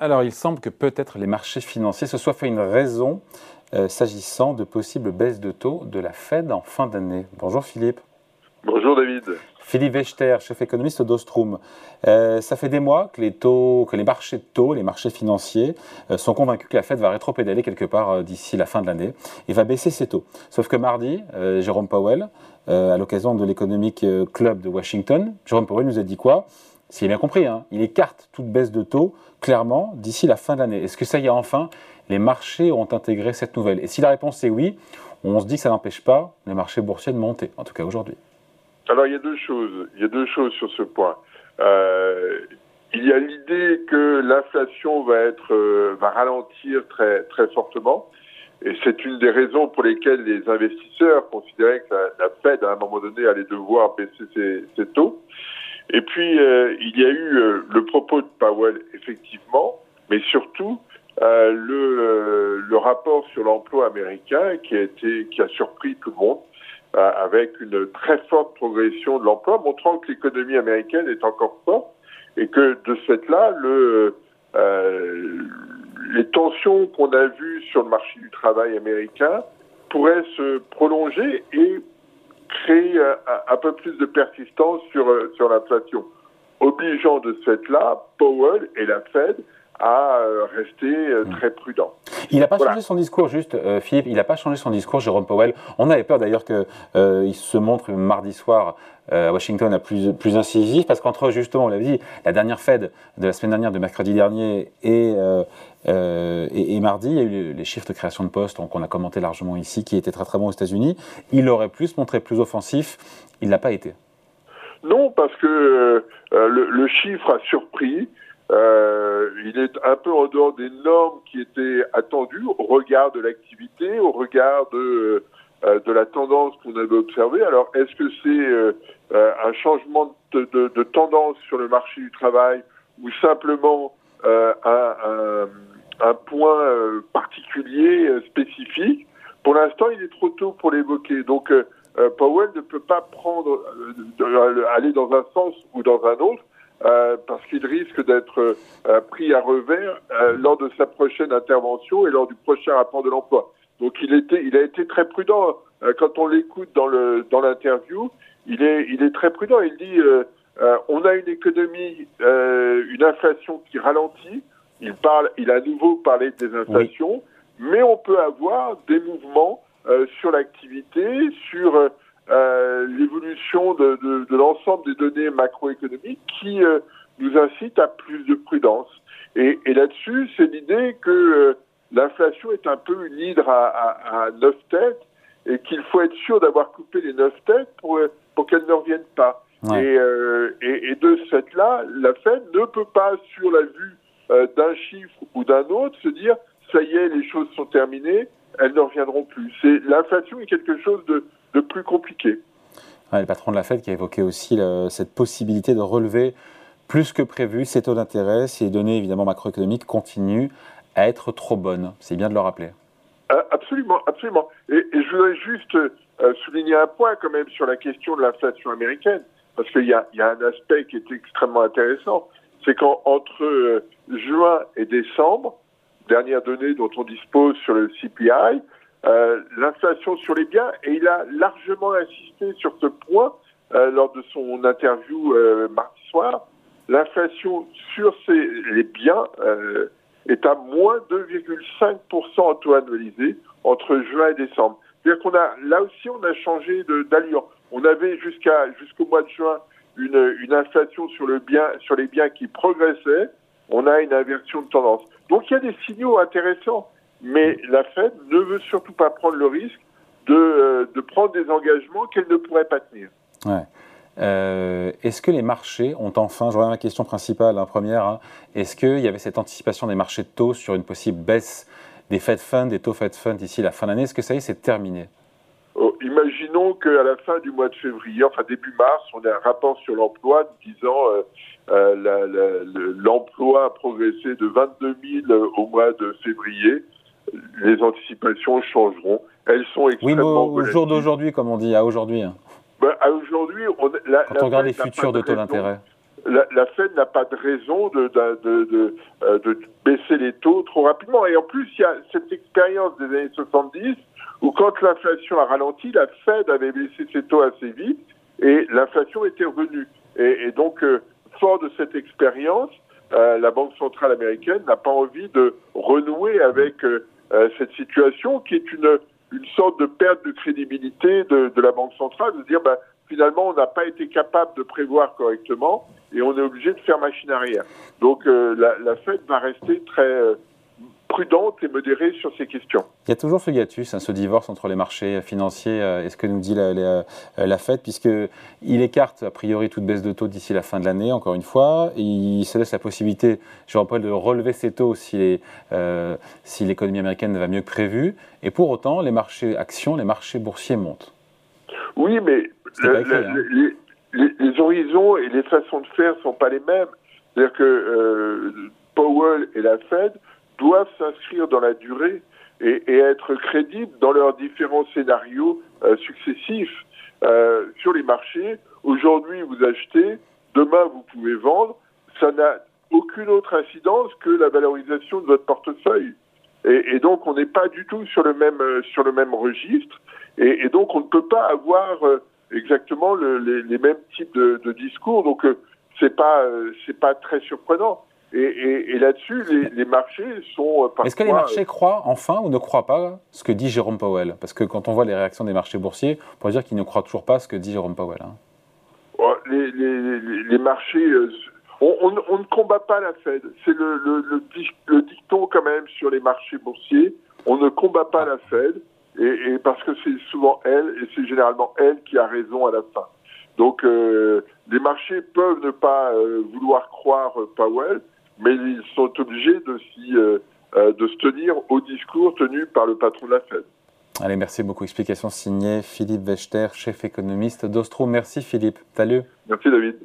Alors, il semble que peut-être les marchés financiers se soient fait une raison euh, s'agissant de possibles baisses de taux de la Fed en fin d'année. Bonjour Philippe. Bonjour David. Philippe Wechter, chef économiste d'Ostrom. Euh, ça fait des mois que les taux, que les marchés de taux, les marchés financiers euh, sont convaincus que la Fed va rétro-pédaler quelque part euh, d'ici la fin de l'année et va baisser ses taux. Sauf que mardi, Jérôme Powell, à l'occasion de l'économique club de Washington, Jérôme Powell nous a dit quoi? S'il bien compris, hein, il écarte toute baisse de taux clairement d'ici la fin de l'année. Est-ce que ça y est enfin Les marchés ont intégré cette nouvelle? Et si la réponse est oui, on se dit que ça n'empêche pas les marchés boursiers de monter, en tout cas aujourd'hui. Alors il y a deux choses. Il y a deux choses sur ce point. Euh, il y a l'idée que l'inflation va euh, va ralentir très très fortement. Et c'est une des raisons pour lesquelles les investisseurs considéraient que la, Fed, à un moment donné, allait devoir baisser ses taux. Et puis, euh, il y a eu euh, le propos de Powell, effectivement, mais surtout euh, le, rapport sur l'emploi américain qui a été qui a surpris tout le monde. Avec une très forte progression de l'emploi, montrant que l'économie américaine est encore forte et que de ce fait-là, le, les tensions qu'on a vues sur le marché du travail américain pourraient se prolonger et créer un, peu plus de persistance sur, sur l'inflation, obligeant de ce fait-là Powell et la Fed à euh, rester euh, hmm. très prudent. Il n'a pas changé son discours, juste, euh, Philippe, il n'a pas changé son discours, Jérôme Powell. On avait peur d'ailleurs qu'il il se montre mardi soir à Washington à plus, plus incisif, parce qu'entre, justement, on l'avait dit, la dernière Fed de la semaine dernière, de mercredi dernier, et, et, mardi, il y a eu les chiffres de création de postes qu'on a commenté largement ici, qui étaient très très bons aux États-Unis. Il aurait pu se montrer plus offensif, il n'a pas été. Non, parce que le, le, chiffre a surpris. Euh, il est un peu en dehors des normes qui étaient attendues au regard de l'activité, au regard de, euh, de la tendance qu'on avait observée. Alors, est-ce que c'est euh, euh, un changement de, de, de, tendance sur le marché du travail ou simplement un, un, un, point particulier, spécifique? Pour l'instant, il est trop tôt pour l'évoquer. Donc, Powell ne peut pas prendre, aller dans un sens ou dans un autre euh, parce qu'il risque d'être euh, pris à revers euh, lors de sa prochaine intervention et lors du prochain rapport de l'emploi. Donc il était, il a été très prudent quand on l'écoute dans le dans l'interview. Il est, il est très prudent. Il dit, on a une économie, une inflation qui ralentit. Il parle, il a à nouveau parlé des inflations, mais on peut avoir des mouvements sur l'activité, sur euh, de, de, de l'ensemble des données macroéconomiques qui euh, nous incite à plus de prudence. Et, et là-dessus, c'est l'idée que euh, l'inflation est un peu une hydre à, à, à neuf têtes et qu'il faut être sûr d'avoir coupé les neuf têtes pour, pour qu'elles ne reviennent pas. Et, et, et, de ce fait-là, la Fed ne peut pas, sur la vue d'un chiffre ou d'un autre, se dire ça y est, les choses sont terminées, elles ne reviendront plus. C'est l'inflation est quelque chose de plus compliqué. Le patron de la Fed qui a évoqué aussi cette possibilité de relever plus que prévu ces taux d'intérêt si les données évidemment macroéconomiques continuent à être trop bonnes. C'est bien de le rappeler. Euh, absolument, absolument. Et, je voudrais juste euh, souligner un point quand même sur la question de l'inflation américaine, parce qu'il y, a, un aspect qui est extrêmement intéressant, c'est qu'entre euh, juin et décembre, dernière donnée dont on dispose sur le CPI, euh, l'inflation sur les biens, et il a largement insisté sur ce point euh, lors de son interview euh, mardi soir. L'inflation sur les biens est à moins 2,5% en taux annualisé entre juin et décembre. C'est-à-dire qu'on a là aussi on a changé d'allure. On avait jusqu'au mois de juin une, inflation sur les biens qui progressait. On a une inversion de tendance. Donc il y a des signaux intéressants mais la Fed ne veut surtout pas prendre le risque de, euh, de prendre des engagements qu'elle ne pourrait pas tenir. Ouais. Euh, est-ce que les marchés ont enfin, je reviens à la question principale, hein, première, hein, est-ce qu'il y avait cette anticipation des marchés de taux sur une possible baisse des Fed Funds, des taux Fed Funds d'ici la fin d'année Est-ce que ça y est, c'est terminé? Oh, Imaginons qu'à la fin du mois de février, enfin début mars, on a un rapport sur l'emploi disant euh, l'emploi a progressé de 22 000 au mois de février les anticipations changeront. Elles sont extrêmement Oui, au jour d'aujourd'hui, comme on dit, à aujourd'hui. Ben, à aujourd'hui, Quand on regarde les futurs de taux d'intérêt. la, Fed n'a pas de raison de, de, de, baisser les taux trop rapidement. Et en plus, il y a cette expérience des années 70 où quand l'inflation a ralenti, la Fed avait baissé ses taux assez vite et l'inflation était revenue. Et, donc, fort de cette expérience, la Banque centrale américaine n'a pas envie de renouer avec cette situation qui est une une sorte de perte de crédibilité de, la Banque centrale, de dire bah, finalement on n'a pas été capable de prévoir correctement et on est obligé de faire machine arrière. Donc euh, la, la, Fed va rester très euh, prudente et modérée sur ces questions. Il y a toujours ce hiatus, hein, ce divorce entre les marchés financiers euh, et ce que nous dit la, la, la Fed, puisqu'il écarte a priori toute baisse de taux d'ici la fin de l'année, encore une fois. Il se laisse la possibilité, je rappelle, de relever ses taux si, euh, si l'économie américaine va mieux que prévu. Et pour autant, les marchés actions, les marchés boursiers montent. Oui, mais hein. les, horizons et les façons de faire ne sont pas les mêmes. C'est-à-dire que euh, Powell et la Fed doivent s'inscrire dans la durée et, être crédibles dans leurs différents scénarios euh, successifs euh, sur les marchés. Aujourd'hui, vous achetez, demain, vous pouvez vendre. Ça n'a aucune autre incidence que la valorisation de votre portefeuille. Et, donc, on n'est pas du tout sur le même euh, sur le même registre. Et, donc, on ne peut pas avoir exactement les, mêmes types de, discours. Donc, c'est pas c'est pas très surprenant. Et, là-dessus, les, marchés sont parfois... Est-ce que les marchés croient enfin ou ne croient pas ce que dit Jérôme Powell? Parce que quand on voit les réactions des marchés boursiers, on pourrait dire qu'ils ne croient toujours pas ce que dit Jérôme Powell. Hein. Les, marchés... Euh, on, ne combat pas la Fed. C'est le, le, dicton quand même sur les marchés boursiers. On ne combat pas la Fed et, parce que c'est souvent elle et c'est généralement elle qui a raison à la fin. Donc euh, les marchés peuvent ne pas euh, vouloir croire Powell, mais ils sont obligés de, euh, euh, de se tenir au discours tenu par le patron de la Fed. Allez, merci beaucoup. Explication signée Philippe Wechter, chef économiste d'Ostro. Merci Philippe. Salut. Merci David.